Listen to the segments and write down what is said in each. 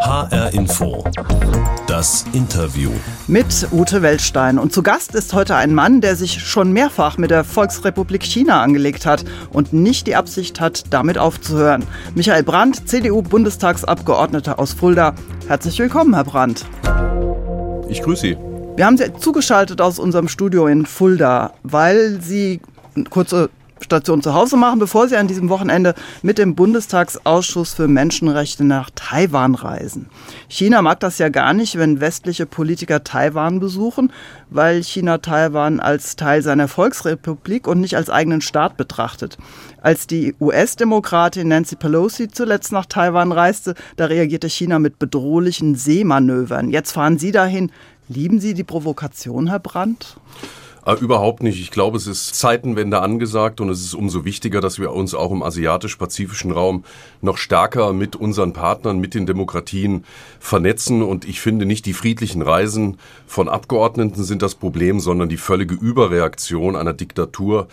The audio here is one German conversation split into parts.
HR Info. Das Interview. Mit Ute Weltstein. Und zu Gast ist heute ein Mann, der sich schon mehrfach mit der Volksrepublik China angelegt hat und nicht die Absicht hat, damit aufzuhören. Michael Brandt, CDU-Bundestagsabgeordneter aus Fulda. Herzlich willkommen, Herr Brandt. Ich grüße Sie. Wir haben Sie zugeschaltet aus unserem Studio in Fulda, weil Sie kurze Station zu Hause machen, bevor Sie an diesem Wochenende mit dem Bundestagsausschuss für Menschenrechte nach Taiwan reisen. China mag das ja gar nicht, wenn westliche Politiker Taiwan besuchen, weil China Taiwan als Teil seiner Volksrepublik und nicht als eigenen Staat betrachtet. Als die US-Demokratin Nancy Pelosi zuletzt nach Taiwan reiste, da reagierte China mit bedrohlichen Seemanövern. Jetzt fahren Sie dahin. Lieben Sie die Provokation, Herr Brandt? Äh, überhaupt nicht. Ich glaube, es ist Zeitenwende angesagt und es ist umso wichtiger, dass wir uns auch im asiatisch-pazifischen Raum noch stärker mit unseren Partnern, mit den Demokratien vernetzen. Und ich finde nicht die friedlichen Reisen von Abgeordneten sind das Problem, sondern die völlige Überreaktion einer Diktatur,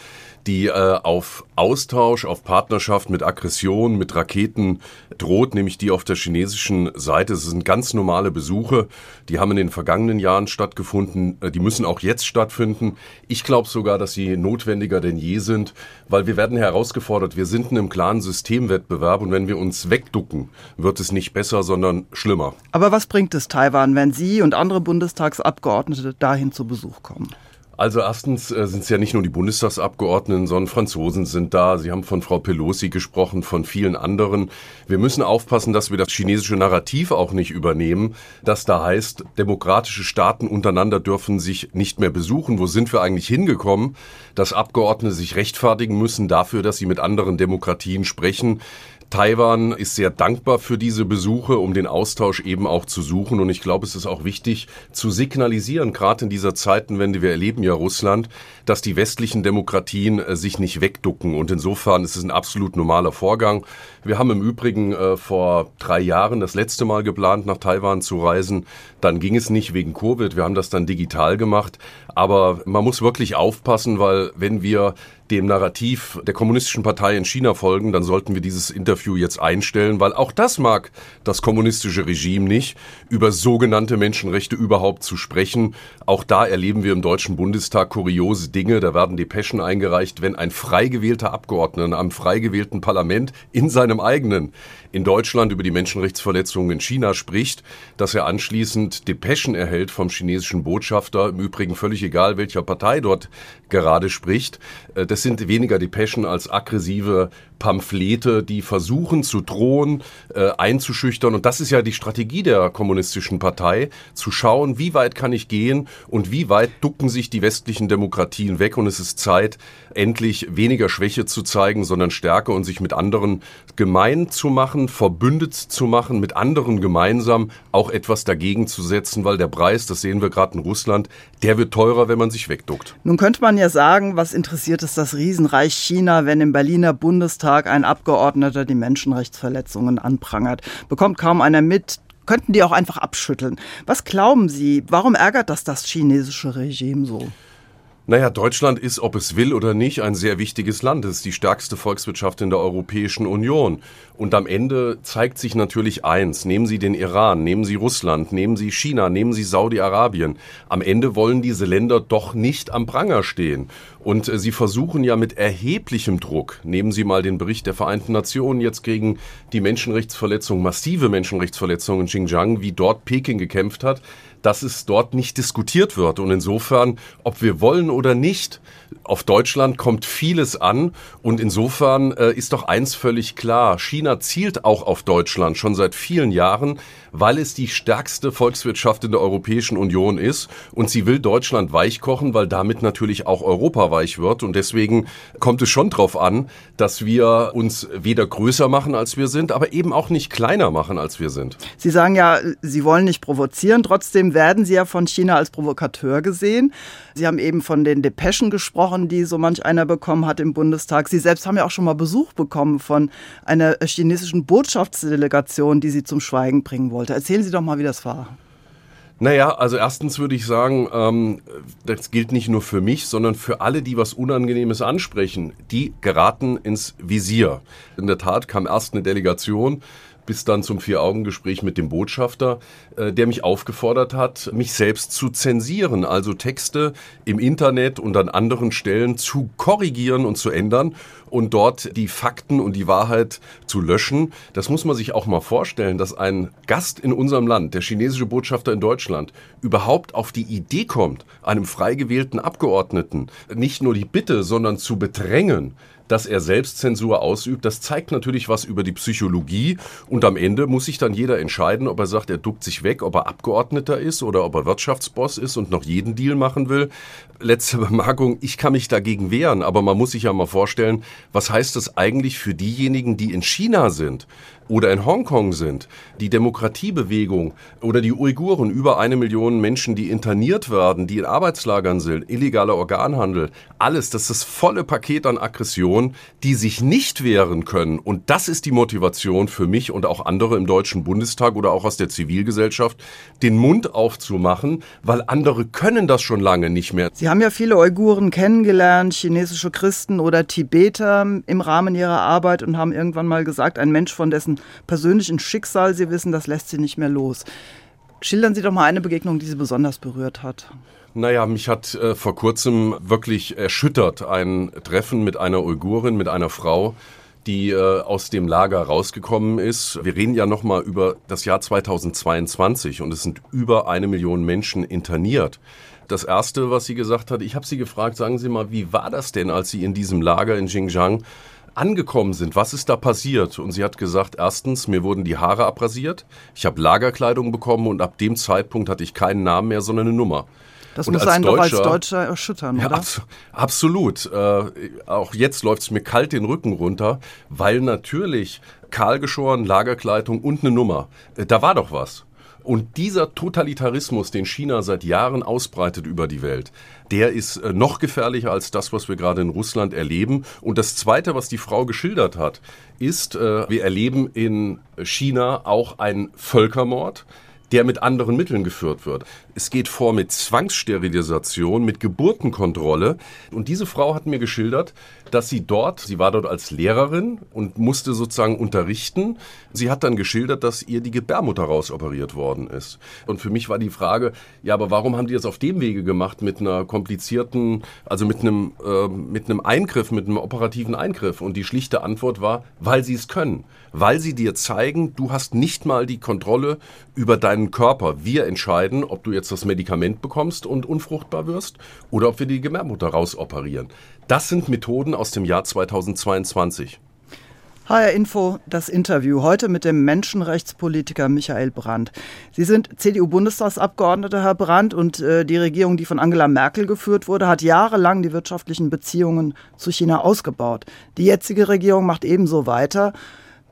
die äh, auf Austausch, auf Partnerschaft mit Aggression, mit Raketen droht, nämlich die auf der chinesischen Seite. Es sind ganz normale Besuche, die haben in den vergangenen Jahren stattgefunden, äh, die müssen auch jetzt stattfinden. Ich glaube sogar, dass sie notwendiger denn je sind, weil wir werden herausgefordert, wir sind in einem klaren Systemwettbewerb und wenn wir uns wegducken, wird es nicht besser, sondern schlimmer. Aber was bringt es Taiwan, wenn Sie und andere Bundestagsabgeordnete dahin zu Besuch kommen? Also erstens äh, sind es ja nicht nur die Bundestagsabgeordneten, sondern Franzosen sind da. Sie haben von Frau Pelosi gesprochen, von vielen anderen. Wir müssen aufpassen, dass wir das chinesische Narrativ auch nicht übernehmen, das da heißt, demokratische Staaten untereinander dürfen sich nicht mehr besuchen. Wo sind wir eigentlich hingekommen, dass Abgeordnete sich rechtfertigen müssen dafür, dass sie mit anderen Demokratien sprechen? Taiwan ist sehr dankbar für diese Besuche, um den Austausch eben auch zu suchen. Und ich glaube, es ist auch wichtig zu signalisieren, gerade in dieser Zeitenwende, wir erleben ja Russland, dass die westlichen Demokratien äh, sich nicht wegducken. Und insofern ist es ein absolut normaler Vorgang. Wir haben im Übrigen äh, vor drei Jahren das letzte Mal geplant, nach Taiwan zu reisen. Dann ging es nicht wegen Covid. Wir haben das dann digital gemacht. Aber man muss wirklich aufpassen, weil wenn wir dem Narrativ der kommunistischen Partei in China folgen, dann sollten wir dieses Interview jetzt einstellen, weil auch das mag das kommunistische Regime nicht, über sogenannte Menschenrechte überhaupt zu sprechen. Auch da erleben wir im Deutschen Bundestag kuriose Dinge. Da werden Depeschen eingereicht, wenn ein frei gewählter Abgeordneter einem frei gewählten Parlament in seinem eigenen in Deutschland über die Menschenrechtsverletzungen in China spricht, dass er anschließend Depeschen erhält vom chinesischen Botschafter, im Übrigen völlig egal, welcher Partei dort gerade spricht. Äh, das sind weniger Depeschen als aggressive Pamphlete, die versuchen zu drohen, äh, einzuschüchtern. Und das ist ja die Strategie der kommunistischen Partei, zu schauen, wie weit kann ich gehen und wie weit ducken sich die westlichen Demokratien weg. Und es ist Zeit, endlich weniger Schwäche zu zeigen, sondern Stärke und sich mit anderen gemein zu machen, verbündet zu machen, mit anderen gemeinsam auch etwas dagegen zu setzen, weil der Preis, das sehen wir gerade in Russland, der wird teurer, wenn man sich wegduckt. Nun könnte man ja sagen, was interessiert es das Riesenreich China, wenn im Berliner Bundestag ein Abgeordneter die Menschenrechtsverletzungen anprangert. Bekommt kaum einer mit, könnten die auch einfach abschütteln. Was glauben Sie, warum ärgert das das chinesische Regime so? Naja, Deutschland ist, ob es will oder nicht, ein sehr wichtiges Land. Es ist die stärkste Volkswirtschaft in der Europäischen Union. Und am Ende zeigt sich natürlich eins. Nehmen Sie den Iran, nehmen Sie Russland, nehmen Sie China, nehmen Sie Saudi-Arabien. Am Ende wollen diese Länder doch nicht am Pranger stehen. Und äh, sie versuchen ja mit erheblichem Druck, nehmen Sie mal den Bericht der Vereinten Nationen jetzt gegen die Menschenrechtsverletzungen, massive Menschenrechtsverletzungen in Xinjiang, wie dort Peking gekämpft hat, dass es dort nicht diskutiert wird. Und insofern, ob wir wollen oder nicht, auf Deutschland kommt vieles an. Und insofern äh, ist doch eins völlig klar. China zielt auch auf Deutschland schon seit vielen Jahren, weil es die stärkste Volkswirtschaft in der Europäischen Union ist. Und sie will Deutschland weichkochen, weil damit natürlich auch Europa weich wird. Und deswegen kommt es schon darauf an, dass wir uns weder größer machen, als wir sind, aber eben auch nicht kleiner machen, als wir sind. Sie sagen ja, Sie wollen nicht provozieren. Trotzdem werden Sie ja von China als Provokateur gesehen. Sie haben eben von den Depeschen gesprochen, die so manch einer bekommen hat im Bundestag. Sie selbst haben ja auch schon mal Besuch bekommen von einer chinesischen Botschaftsdelegation, die Sie zum Schweigen bringen wollte. Erzählen Sie doch mal, wie das war. Naja, also erstens würde ich sagen, ähm, das gilt nicht nur für mich, sondern für alle, die was Unangenehmes ansprechen. Die geraten ins Visier. In der Tat kam erst eine Delegation bis dann zum Vier-Augen-Gespräch mit dem Botschafter, äh, der mich aufgefordert hat, mich selbst zu zensieren, also Texte im Internet und an anderen Stellen zu korrigieren und zu ändern und dort die Fakten und die Wahrheit zu löschen. Das muss man sich auch mal vorstellen, dass ein Gast in unserem Land, der chinesische Botschafter in Deutschland, überhaupt auf die Idee kommt, einem frei gewählten Abgeordneten nicht nur die Bitte, sondern zu bedrängen, dass er Selbstzensur ausübt, das zeigt natürlich was über die Psychologie und am Ende muss sich dann jeder entscheiden, ob er sagt, er duckt sich weg, ob er Abgeordneter ist oder ob er Wirtschaftsboss ist und noch jeden Deal machen will. Letzte Bemerkung, ich kann mich dagegen wehren, aber man muss sich ja mal vorstellen, was heißt das eigentlich für diejenigen, die in China sind? Oder in Hongkong sind, die Demokratiebewegung oder die Uiguren, über eine Million Menschen, die interniert werden, die in Arbeitslagern sind, illegaler Organhandel, alles, das ist das volle Paket an Aggression, die sich nicht wehren können. Und das ist die Motivation für mich und auch andere im Deutschen Bundestag oder auch aus der Zivilgesellschaft, den Mund aufzumachen, weil andere können das schon lange nicht mehr. Sie haben ja viele Uiguren kennengelernt, chinesische Christen oder Tibeter im Rahmen ihrer Arbeit und haben irgendwann mal gesagt, ein Mensch, von dessen persönlichen Schicksal Sie wissen, das lässt Sie nicht mehr los. Schildern Sie doch mal eine Begegnung, die Sie besonders berührt hat. Naja, mich hat äh, vor kurzem wirklich erschüttert ein Treffen mit einer Uigurin, mit einer Frau, die äh, aus dem Lager rausgekommen ist. Wir reden ja nochmal über das Jahr 2022 und es sind über eine Million Menschen interniert. Das Erste, was sie gesagt hat, ich habe sie gefragt, sagen Sie mal, wie war das denn, als Sie in diesem Lager in Xinjiang angekommen sind, was ist da passiert? Und sie hat gesagt, erstens, mir wurden die Haare abrasiert, ich habe Lagerkleidung bekommen und ab dem Zeitpunkt hatte ich keinen Namen mehr, sondern eine Nummer. Das und muss einen Deutscher, doch als Deutscher erschüttern, ja, oder? Abs absolut. Äh, auch jetzt läuft es mir kalt den Rücken runter, weil natürlich kahlgeschoren, Lagerkleidung und eine Nummer, äh, da war doch was. Und dieser Totalitarismus, den China seit Jahren ausbreitet über die Welt, der ist äh, noch gefährlicher als das, was wir gerade in Russland erleben. Und das Zweite, was die Frau geschildert hat, ist, äh, wir erleben in China auch einen Völkermord der mit anderen Mitteln geführt wird. Es geht vor mit Zwangssterilisation, mit Geburtenkontrolle. Und diese Frau hat mir geschildert, dass sie dort, sie war dort als Lehrerin und musste sozusagen unterrichten. Sie hat dann geschildert, dass ihr die Gebärmutter rausoperiert worden ist. Und für mich war die Frage, ja, aber warum haben die das auf dem Wege gemacht mit einer komplizierten, also mit einem, äh, mit einem Eingriff, mit einem operativen Eingriff? Und die schlichte Antwort war, weil sie es können. Weil sie dir zeigen, du hast nicht mal die Kontrolle über deinen Körper. Wir entscheiden, ob du jetzt das Medikament bekommst und unfruchtbar wirst oder ob wir die Gebärmutter rausoperieren. Das sind Methoden aus dem Jahr 2022. HR Info, das Interview heute mit dem Menschenrechtspolitiker Michael Brandt. Sie sind CDU-Bundestagsabgeordneter, Herr Brandt, und äh, die Regierung, die von Angela Merkel geführt wurde, hat jahrelang die wirtschaftlichen Beziehungen zu China ausgebaut. Die jetzige Regierung macht ebenso weiter.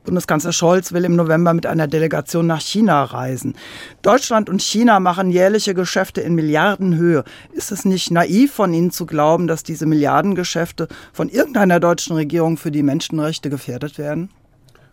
Bundeskanzler Scholz will im November mit einer Delegation nach China reisen. Deutschland und China machen jährliche Geschäfte in Milliardenhöhe. Ist es nicht naiv von Ihnen zu glauben, dass diese Milliardengeschäfte von irgendeiner deutschen Regierung für die Menschenrechte gefährdet werden?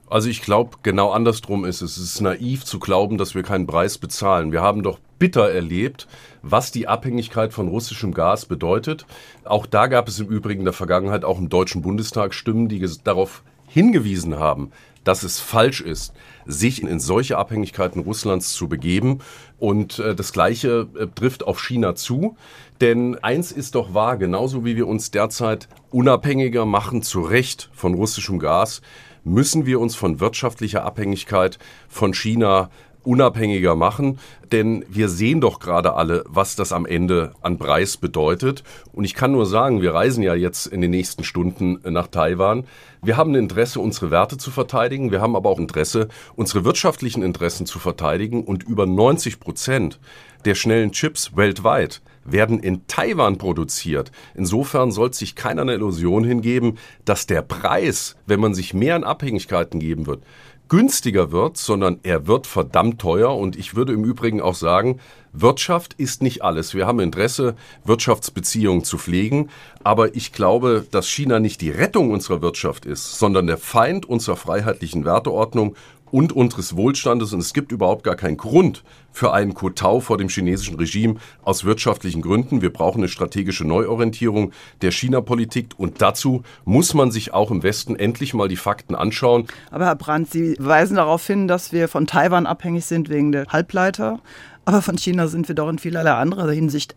Also ich glaube, genau andersrum ist es. Es ist naiv zu glauben, dass wir keinen Preis bezahlen. Wir haben doch bitter erlebt, was die Abhängigkeit von russischem Gas bedeutet. Auch da gab es im Übrigen in der Vergangenheit auch im Deutschen Bundestag Stimmen, die darauf hingewiesen haben, dass es falsch ist, sich in solche Abhängigkeiten Russlands zu begeben. Und äh, das Gleiche äh, trifft auf China zu. Denn eins ist doch wahr, genauso wie wir uns derzeit unabhängiger machen, zu Recht von russischem Gas, müssen wir uns von wirtschaftlicher Abhängigkeit von China unabhängiger machen, denn wir sehen doch gerade alle, was das am Ende an Preis bedeutet. Und ich kann nur sagen, wir reisen ja jetzt in den nächsten Stunden nach Taiwan. Wir haben ein Interesse, unsere Werte zu verteidigen. Wir haben aber auch Interesse, unsere wirtschaftlichen Interessen zu verteidigen. Und über 90 Prozent der schnellen Chips weltweit werden in Taiwan produziert. Insofern soll sich keiner eine Illusion hingeben, dass der Preis, wenn man sich mehr an Abhängigkeiten geben wird, günstiger wird, sondern er wird verdammt teuer. Und ich würde im Übrigen auch sagen, Wirtschaft ist nicht alles. Wir haben Interesse, Wirtschaftsbeziehungen zu pflegen. Aber ich glaube, dass China nicht die Rettung unserer Wirtschaft ist, sondern der Feind unserer freiheitlichen Werteordnung und unseres Wohlstandes. Und es gibt überhaupt gar keinen Grund für einen Kotau vor dem chinesischen Regime aus wirtschaftlichen Gründen. Wir brauchen eine strategische Neuorientierung der China-Politik und dazu muss man sich auch im Westen endlich mal die Fakten anschauen. Aber Herr Brandt, Sie weisen darauf hin, dass wir von Taiwan abhängig sind wegen der Halbleiter. Aber von China sind wir doch in vielerlei anderer Hinsicht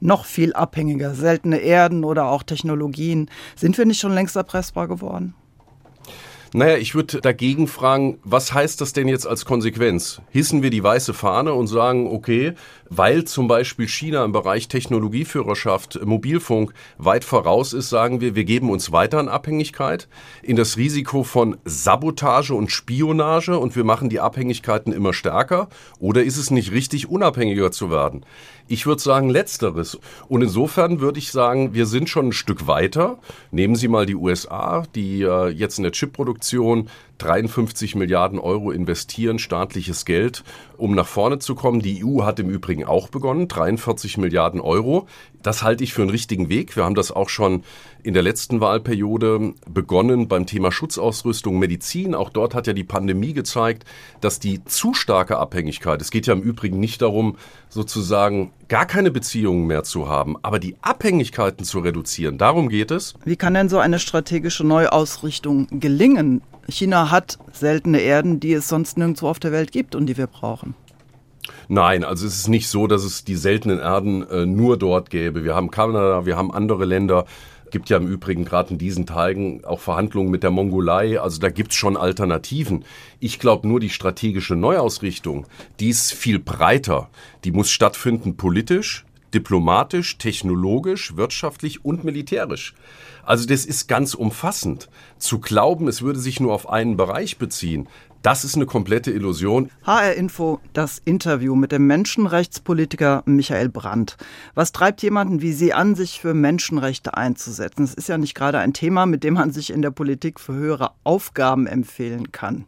noch viel abhängiger. Seltene Erden oder auch Technologien. Sind wir nicht schon längst erpressbar geworden? Naja, ich würde dagegen fragen, was heißt das denn jetzt als Konsequenz? Hissen wir die weiße Fahne und sagen, okay, weil zum Beispiel China im Bereich Technologieführerschaft, Mobilfunk weit voraus ist, sagen wir, wir geben uns weiter in Abhängigkeit, in das Risiko von Sabotage und Spionage und wir machen die Abhängigkeiten immer stärker? Oder ist es nicht richtig, unabhängiger zu werden? Ich würde sagen letzteres. Und insofern würde ich sagen, wir sind schon ein Stück weiter. Nehmen Sie mal die USA, die äh, jetzt in der Chipproduktion 53 Milliarden Euro investieren, staatliches Geld, um nach vorne zu kommen. Die EU hat im Übrigen auch begonnen, 43 Milliarden Euro. Das halte ich für einen richtigen Weg. Wir haben das auch schon in der letzten Wahlperiode begonnen beim Thema Schutzausrüstung, Medizin. Auch dort hat ja die Pandemie gezeigt, dass die zu starke Abhängigkeit, es geht ja im Übrigen nicht darum, sozusagen gar keine Beziehungen mehr zu haben, aber die Abhängigkeiten zu reduzieren. Darum geht es. Wie kann denn so eine strategische Neuausrichtung gelingen? China hat seltene Erden, die es sonst nirgendwo auf der Welt gibt und die wir brauchen. Nein, also es ist nicht so, dass es die seltenen Erden äh, nur dort gäbe. Wir haben Kanada, wir haben andere Länder. Gibt ja im Übrigen gerade in diesen Tagen auch Verhandlungen mit der Mongolei. Also da gibt es schon Alternativen. Ich glaube nur die strategische Neuausrichtung, die ist viel breiter. Die muss stattfinden politisch, diplomatisch, technologisch, wirtschaftlich und militärisch. Also das ist ganz umfassend. Zu glauben, es würde sich nur auf einen Bereich beziehen, das ist eine komplette Illusion. HR Info, das Interview mit dem Menschenrechtspolitiker Michael Brandt. Was treibt jemanden wie Sie an, sich für Menschenrechte einzusetzen? Es ist ja nicht gerade ein Thema, mit dem man sich in der Politik für höhere Aufgaben empfehlen kann.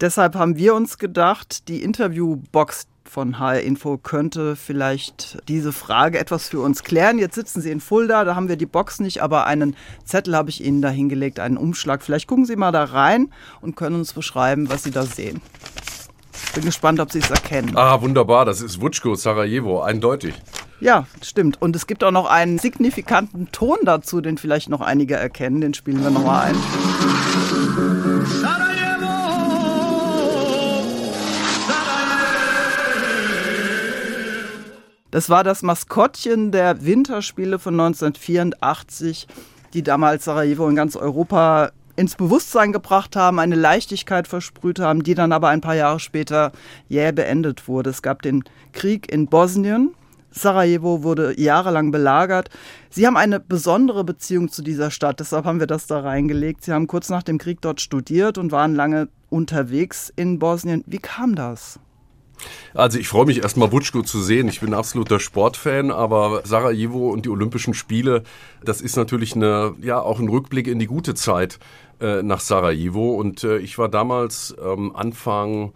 Deshalb haben wir uns gedacht, die Interviewbox von HR Info könnte vielleicht diese Frage etwas für uns klären. Jetzt sitzen Sie in Fulda, da haben wir die Box nicht, aber einen Zettel habe ich Ihnen da hingelegt, einen Umschlag. Vielleicht gucken Sie mal da rein und können uns beschreiben, was Sie da sehen. Bin gespannt, ob Sie es erkennen. Ah, wunderbar, das ist Wutschko, Sarajevo, eindeutig. Ja, stimmt. Und es gibt auch noch einen signifikanten Ton dazu, den vielleicht noch einige erkennen. Den spielen wir nochmal ein. Das war das Maskottchen der Winterspiele von 1984, die damals Sarajevo in ganz Europa ins Bewusstsein gebracht haben, eine Leichtigkeit versprüht haben, die dann aber ein paar Jahre später jäh beendet wurde. Es gab den Krieg in Bosnien. Sarajevo wurde jahrelang belagert. Sie haben eine besondere Beziehung zu dieser Stadt, deshalb haben wir das da reingelegt. Sie haben kurz nach dem Krieg dort studiert und waren lange unterwegs in Bosnien. Wie kam das? Also ich freue mich erstmal Butschko zu sehen. Ich bin absoluter Sportfan, aber Sarajevo und die Olympischen Spiele, das ist natürlich eine, ja, auch ein Rückblick in die gute Zeit äh, nach Sarajevo. Und äh, ich war damals ähm, Anfang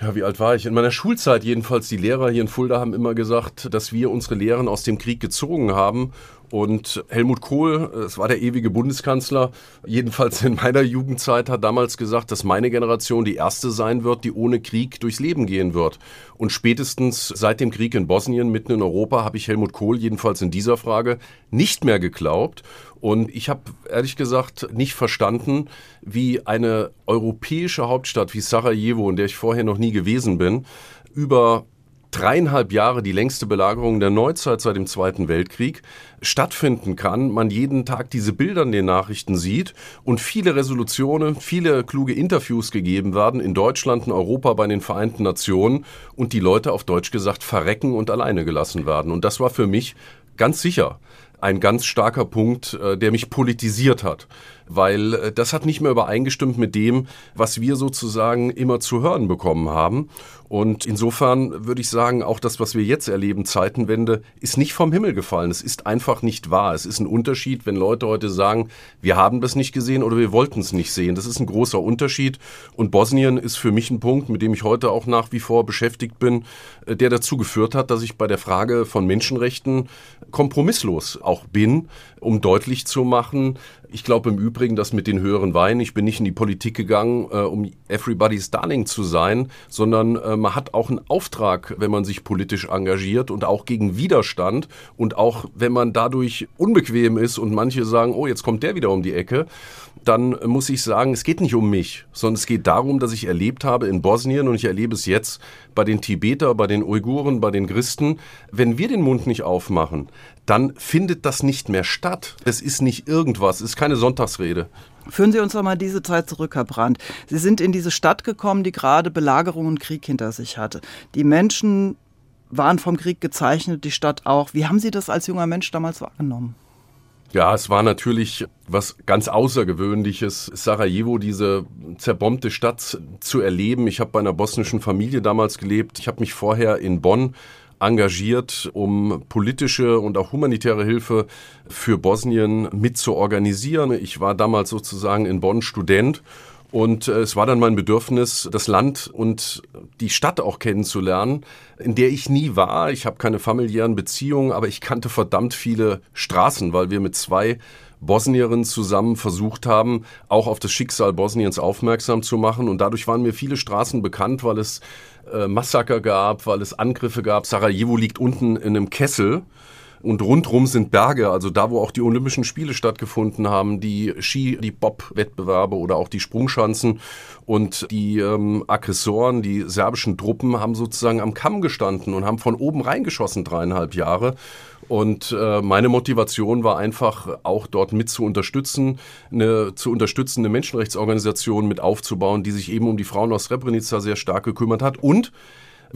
ja, wie alt war ich? In meiner Schulzeit jedenfalls, die Lehrer hier in Fulda haben immer gesagt, dass wir unsere Lehren aus dem Krieg gezogen haben und Helmut Kohl, es war der ewige Bundeskanzler, jedenfalls in meiner Jugendzeit, hat damals gesagt, dass meine Generation die erste sein wird, die ohne Krieg durchs Leben gehen wird. Und spätestens seit dem Krieg in Bosnien, mitten in Europa, habe ich Helmut Kohl jedenfalls in dieser Frage nicht mehr geglaubt. Und ich habe ehrlich gesagt nicht verstanden, wie eine europäische Hauptstadt wie Sarajevo, in der ich vorher noch nie gewesen bin, über dreieinhalb Jahre die längste Belagerung der Neuzeit seit dem Zweiten Weltkrieg stattfinden kann, man jeden Tag diese Bilder in den Nachrichten sieht und viele Resolutionen, viele kluge Interviews gegeben werden in Deutschland, in Europa, bei den Vereinten Nationen und die Leute auf Deutsch gesagt verrecken und alleine gelassen werden. Und das war für mich ganz sicher ein ganz starker Punkt, äh, der mich politisiert hat weil äh, das hat nicht mehr übereingestimmt mit dem, was wir sozusagen immer zu hören bekommen haben. Und insofern würde ich sagen, auch das, was wir jetzt erleben, Zeitenwende, ist nicht vom Himmel gefallen. Es ist einfach nicht wahr. Es ist ein Unterschied, wenn Leute heute sagen, wir haben das nicht gesehen oder wir wollten es nicht sehen. Das ist ein großer Unterschied. Und Bosnien ist für mich ein Punkt, mit dem ich heute auch nach wie vor beschäftigt bin, äh, der dazu geführt hat, dass ich bei der Frage von Menschenrechten kompromisslos auch bin, um deutlich zu machen, Ich glaube im Übrigen, dass mit den höheren Weinen, ich bin nicht in die Politik gegangen, äh, um Everybody's Darling zu sein, sondern äh, man hat auch einen Auftrag, wenn man sich politisch engagiert und auch gegen Widerstand und auch wenn man dadurch unbequem ist und manche sagen, oh, jetzt kommt der wieder um die Ecke, dann muss ich sagen, es geht nicht um mich, sondern es geht darum, dass ich erlebt habe in Bosnien und ich erlebe es jetzt bei den Tibeter, bei den Uiguren, bei den Christen, wenn wir den Mund nicht aufmachen, dann findet das nicht mehr statt. Es ist nicht irgendwas, es ist keine Sonntagsrede. Führen Sie uns doch mal diese Zeit zurück, Herr Brandt. Sie sind in diese Stadt gekommen, die gerade Belagerung und Krieg hinter sich hatte. Die Menschen waren vom Krieg gezeichnet, die Stadt auch. Wie haben Sie das als junger Mensch damals wahrgenommen? Ja, es war natürlich was ganz Außergewöhnliches, Sarajevo, diese zerbombte Stadt zu erleben. Ich habe bei einer bosnischen Familie damals gelebt. Ich habe mich vorher in Bonn engagiert, um politische und auch humanitäre Hilfe für Bosnien mit zu organisieren. Ich war damals sozusagen in Bonn Student und äh, es war dann mein Bedürfnis, das Land und die Stadt auch kennenzulernen, in der ich nie war. Ich habe keine familiären Beziehungen, aber ich kannte verdammt viele Straßen, weil wir mit zwei Bosnierinnen zusammen versucht haben, auch auf das Schicksal Bosniens aufmerksam zu machen. Und dadurch waren mir viele Straßen bekannt, weil es äh, Massaker gab, weil es Angriffe gab. Sarajevo liegt unten in einem Kessel und rundrum sind Berge, also da, wo auch die Olympischen Spiele stattgefunden haben, die Ski, die Bob-Wettbewerbe oder auch die Sprungschanzen und die ähm, Aggressoren, die serbischen Truppen haben sozusagen am Kamm gestanden und haben von oben reingeschossen dreieinhalb Jahre und äh, meine Motivation war einfach auch dort mit zu unterstützen, eine zu unterstützende Menschenrechtsorganisation mit aufzubauen, die sich eben um die Frauen aus Srebrenica sehr stark gekümmert hat. Und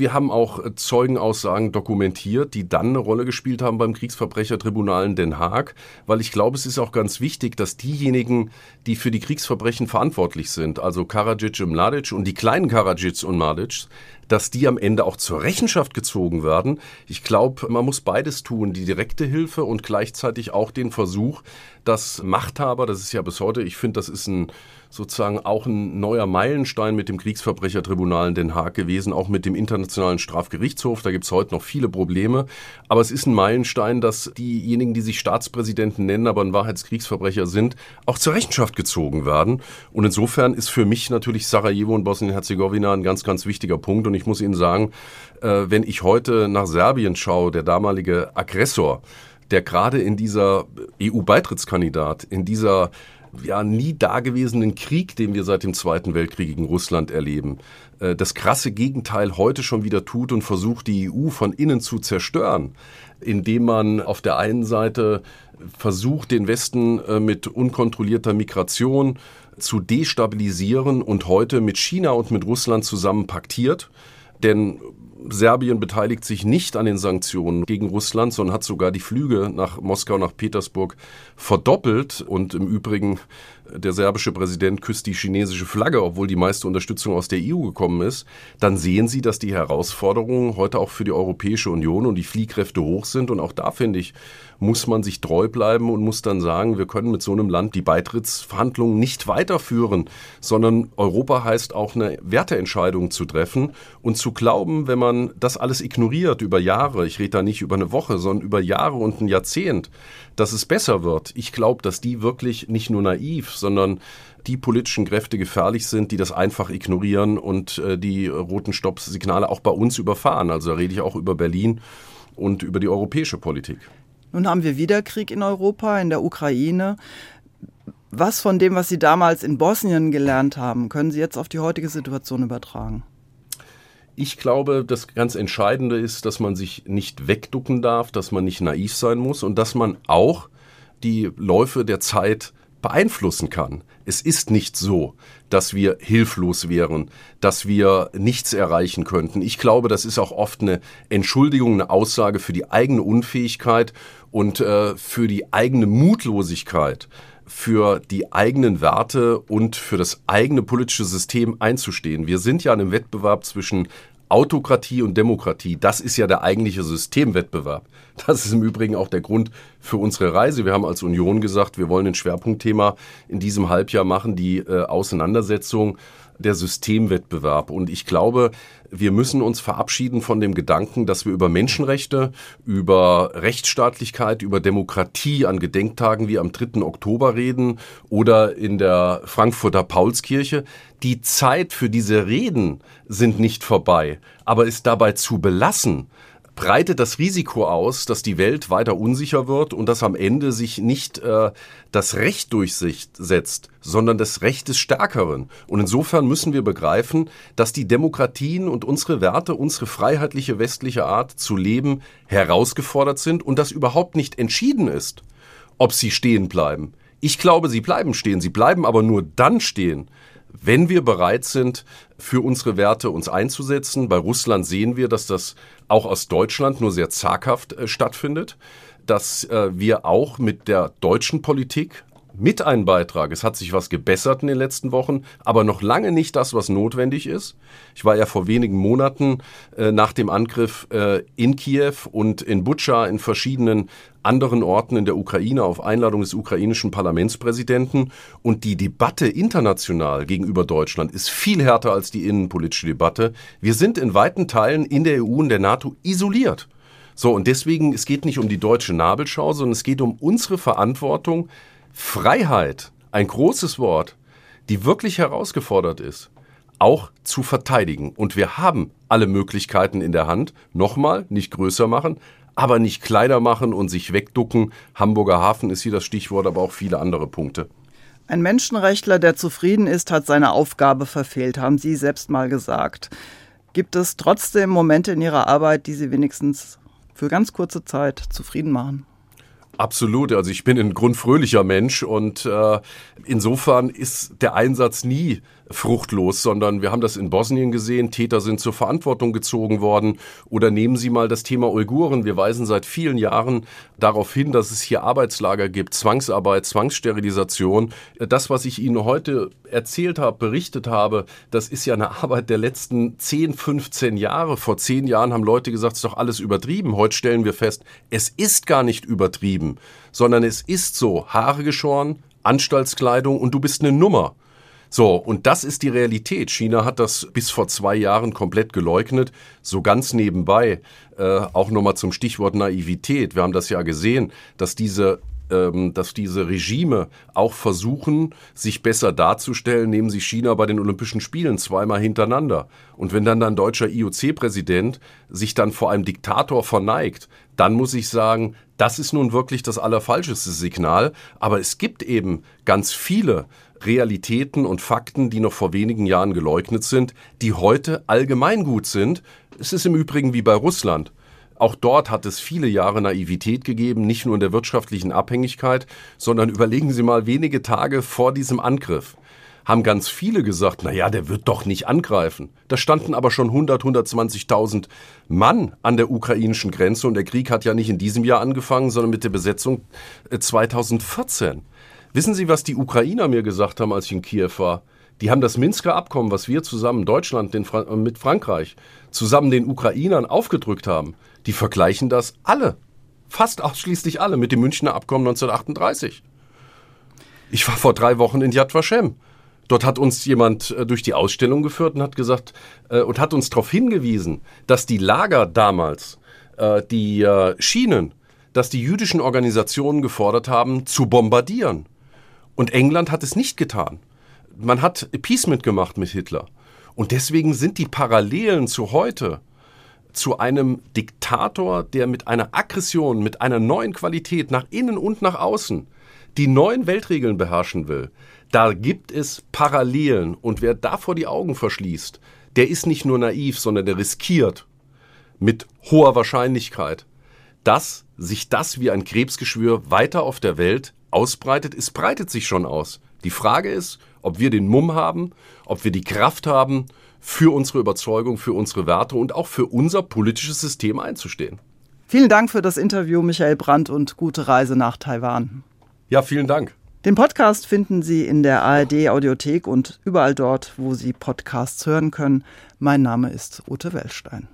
wir haben auch Zeugenaussagen dokumentiert, die dann eine Rolle gespielt haben beim Kriegsverbrechertribunal in Den Haag, weil ich glaube, es ist auch ganz wichtig, dass diejenigen, die für die Kriegsverbrechen verantwortlich sind, also Karadzic und Mladic und die kleinen Karadzic und Mladic, dass die am Ende auch zur Rechenschaft gezogen werden. Ich glaube, man muss beides tun, die direkte Hilfe und gleichzeitig auch den Versuch, dass Machthaber, das ist ja bis heute, ich finde, das ist ein sozusagen auch ein neuer Meilenstein mit dem Kriegsverbrechertribunal in Den Haag gewesen, auch mit dem Internationalen Strafgerichtshof. Da gibt es heute noch viele Probleme. Aber es ist ein Meilenstein, dass diejenigen, die sich Staatspräsidenten nennen, aber in Wahrheit Kriegsverbrecher sind, auch zur Rechenschaft gezogen werden. Und insofern ist für mich natürlich Sarajevo und Bosnien-Herzegowina ein ganz, ganz wichtiger Punkt. Und ich muss Ihnen sagen, äh, wenn ich heute nach Serbien schaue, der damalige Aggressor, der gerade in dieser EU-Beitrittskandidat, in dieser ja nie dagewesenen Krieg, den wir seit dem Zweiten Weltkrieg gegen Russland erleben, äh, das krasse Gegenteil heute schon wieder tut und versucht, die EU von innen zu zerstören, indem man auf der einen Seite versucht, den Westen äh, mit unkontrollierter Migration zu destabilisieren und heute mit China und mit Russland zusammen paktiert. Denn Serbien beteiligt sich nicht an den Sanktionen gegen Russland, sondern hat sogar die Flüge nach Moskau, nach Petersburg verdoppelt. Und im Übrigen, der serbische Präsident küsst die chinesische Flagge, obwohl die meiste Unterstützung aus der EU gekommen ist. Dann sehen Sie, dass die Herausforderungen heute auch für die Europäische Union und die Fliehkräfte hoch sind. Und auch da finde ich, muss man sich treu bleiben und muss dann sagen, wir können mit so einem Land die Beitrittsverhandlungen nicht weiterführen, sondern Europa heißt auch eine Werteentscheidung zu treffen und zu glauben, wenn man das alles ignoriert über Jahre, ich rede da nicht über eine Woche, sondern über Jahre und ein Jahrzehnt, dass es besser wird. Ich glaube, dass die wirklich nicht nur naiv, sondern die politischen Kräfte gefährlich sind, die das einfach ignorieren und äh, die roten Stoppsignale auch bei uns überfahren. Also da rede ich auch über Berlin und über die europäische Politik. Nun haben wir wieder Krieg in Europa, in der Ukraine. Was von dem, was Sie damals in Bosnien gelernt haben, können Sie jetzt auf die heutige Situation übertragen? Ich glaube, das ganz Entscheidende ist, dass man sich nicht wegducken darf, dass man nicht naiv sein muss und dass man auch die Läufe der Zeit beeinflussen kann. Es ist nicht so, dass wir hilflos wären, dass wir nichts erreichen könnten. Ich glaube, das ist auch oft eine Entschuldigung, eine Aussage für die eigene Unfähigkeit und äh, für die eigene Mutlosigkeit für die eigenen Werte und für das eigene politische System einzustehen. Wir sind ja in einem Wettbewerb zwischen Autokratie und Demokratie, das ist ja der eigentliche Systemwettbewerb. Das ist im Übrigen auch der Grund für unsere Reise. Wir haben als Union gesagt, wir wollen ein Schwerpunktthema in diesem Halbjahr machen, die äh, Auseinandersetzung der Systemwettbewerb. Und ich glaube, wir müssen uns verabschieden von dem Gedanken, dass wir über Menschenrechte, über Rechtsstaatlichkeit, über Demokratie an Gedenktagen wie am 3. Oktober reden oder in der Frankfurter Paulskirche. Die Zeit für diese Reden sind nicht vorbei, aber ist dabei zu belassen, breitet das Risiko aus, dass die Welt weiter unsicher wird und dass am Ende sich nicht äh, das Recht durchsetzt, sondern das Recht des Stärkeren. Und insofern müssen wir begreifen, dass die Demokratien und unsere Werte, unsere freiheitliche westliche Art zu leben herausgefordert sind und das überhaupt nicht entschieden ist, ob sie stehen bleiben. Ich glaube, sie bleiben stehen. Sie bleiben aber nur dann stehen, wenn wir bereit sind, für unsere Werte uns einzusetzen. Bei Russland sehen wir, dass das auch aus Deutschland nur sehr zaghaft äh, stattfindet, dass äh, wir auch mit der deutschen Politik mit einem Beitrag. Es hat sich was gebessert in den letzten Wochen, aber noch lange nicht das, was notwendig ist. Ich war ja vor wenigen Monaten äh, nach dem Angriff äh, in Kiew und in Butscha in verschiedenen anderen Orten in der Ukraine auf Einladung des ukrainischen Parlamentspräsidenten. Und die Debatte international gegenüber Deutschland ist viel härter als die innenpolitische Debatte. Wir sind in weiten Teilen in der EU und der NATO isoliert. So, und deswegen, es geht nicht um die deutsche Nabelschau, sondern es geht um unsere Verantwortung, Freiheit, ein großes Wort, die wirklich herausgefordert ist, auch zu verteidigen. Und wir haben alle Möglichkeiten in der Hand. Nochmal, nicht größer machen, aber nicht kleiner machen und sich wegducken. Hamburger Hafen ist hier das Stichwort, aber auch viele andere Punkte. Ein Menschenrechtler, der zufrieden ist, hat seine Aufgabe verfehlt, haben Sie selbst mal gesagt. Gibt es trotzdem Momente in Ihrer Arbeit, die Sie wenigstens für ganz kurze Zeit zufrieden machen? Absolut. Also ich bin ein grundfröhlicher Mensch und äh, insofern ist der Einsatz nie fruchtlos, sondern wir haben das in Bosnien gesehen. Täter sind zur Verantwortung gezogen worden. Oder nehmen Sie mal das Thema Uiguren. Wir weisen seit vielen Jahren darauf hin, dass es hier Arbeitslager gibt, Zwangsarbeit, Zwangssterilisation. Das, was ich Ihnen heute erzählt habe, berichtet habe, das ist ja eine Arbeit der letzten 10, 15 Jahre. Vor zehn Jahren haben Leute gesagt, es ist doch alles übertrieben. Heute stellen wir fest, es ist gar nicht übertrieben, sondern es ist so, Haare geschoren, Anstaltskleidung und du bist eine Nummer. So, und das ist die Realität. China hat das bis vor zwei Jahren komplett geleugnet. So ganz nebenbei, äh, auch nochmal zum Stichwort Naivität. Wir haben das ja gesehen, dass diese ähm, dass diese Regime auch versuchen, sich besser darzustellen, nehmen sie China bei den Olympischen Spielen zweimal hintereinander. Und wenn dann ein deutscher IOC-Präsident sich dann vor einem Diktator verneigt, dann muss ich sagen, das ist nun wirklich das allerfalscheste Signal. Aber es gibt eben ganz viele Realitäten und Fakten, die noch vor wenigen Jahren geleugnet sind, die heute allgemeingut sind. Es ist im Übrigen wie bei Russland. Auch dort hat es viele Jahre Naivität gegeben, nicht nur in der wirtschaftlichen Abhängigkeit, sondern überlegen Sie mal wenige Tage vor diesem Angriff haben ganz viele gesagt, na ja, der wird doch nicht angreifen. Da standen aber schon 100, 120.000 Mann an der ukrainischen Grenze und der Krieg hat ja nicht in diesem Jahr angefangen, sondern mit der Besetzung 2014. Wissen Sie, was die Ukrainer mir gesagt haben, als ich in Kiew war? Die haben das Minsker Abkommen, was wir zusammen, Deutschland Fra äh, mit Frankreich, zusammen den Ukrainern aufgedrückt haben. Die vergleichen das alle, fast ausschließlich alle, mit dem Münchner Abkommen 1938. Ich war vor drei Wochen in Yad Vashem. Dort hat uns jemand äh, durch die Ausstellung geführt und hat gesagt äh, und hat uns darauf hingewiesen, dass die Lager damals, äh, die äh, Schienen, dass die jüdischen Organisationen gefordert haben, zu bombardieren. Und England hat es nicht getan. Man hat Appeasement gemacht mit Hitler. Und deswegen sind die Parallelen zu heute, zu einem Diktator, der mit einer Aggression, mit einer neuen Qualität nach innen und nach außen die neuen Weltregeln beherrschen will, da gibt es Parallelen. Und wer davor die Augen verschließt, der ist nicht nur naiv, sondern der riskiert mit hoher Wahrscheinlichkeit, dass sich das wie ein Krebsgeschwür weiter auf der Welt ausbreitet, es breitet sich schon aus. Die Frage ist, ob wir den Mumm haben, ob wir die Kraft haben, für unsere Überzeugung, für unsere Werte und auch für unser politisches System einzustehen. Vielen Dank für das Interview, Michael Brandt, und gute Reise nach Taiwan. Ja, vielen Dank. Den Podcast finden Sie in der ARD Audiothek und überall dort, wo Sie Podcasts hören können. Mein Name ist Ute Wellstein.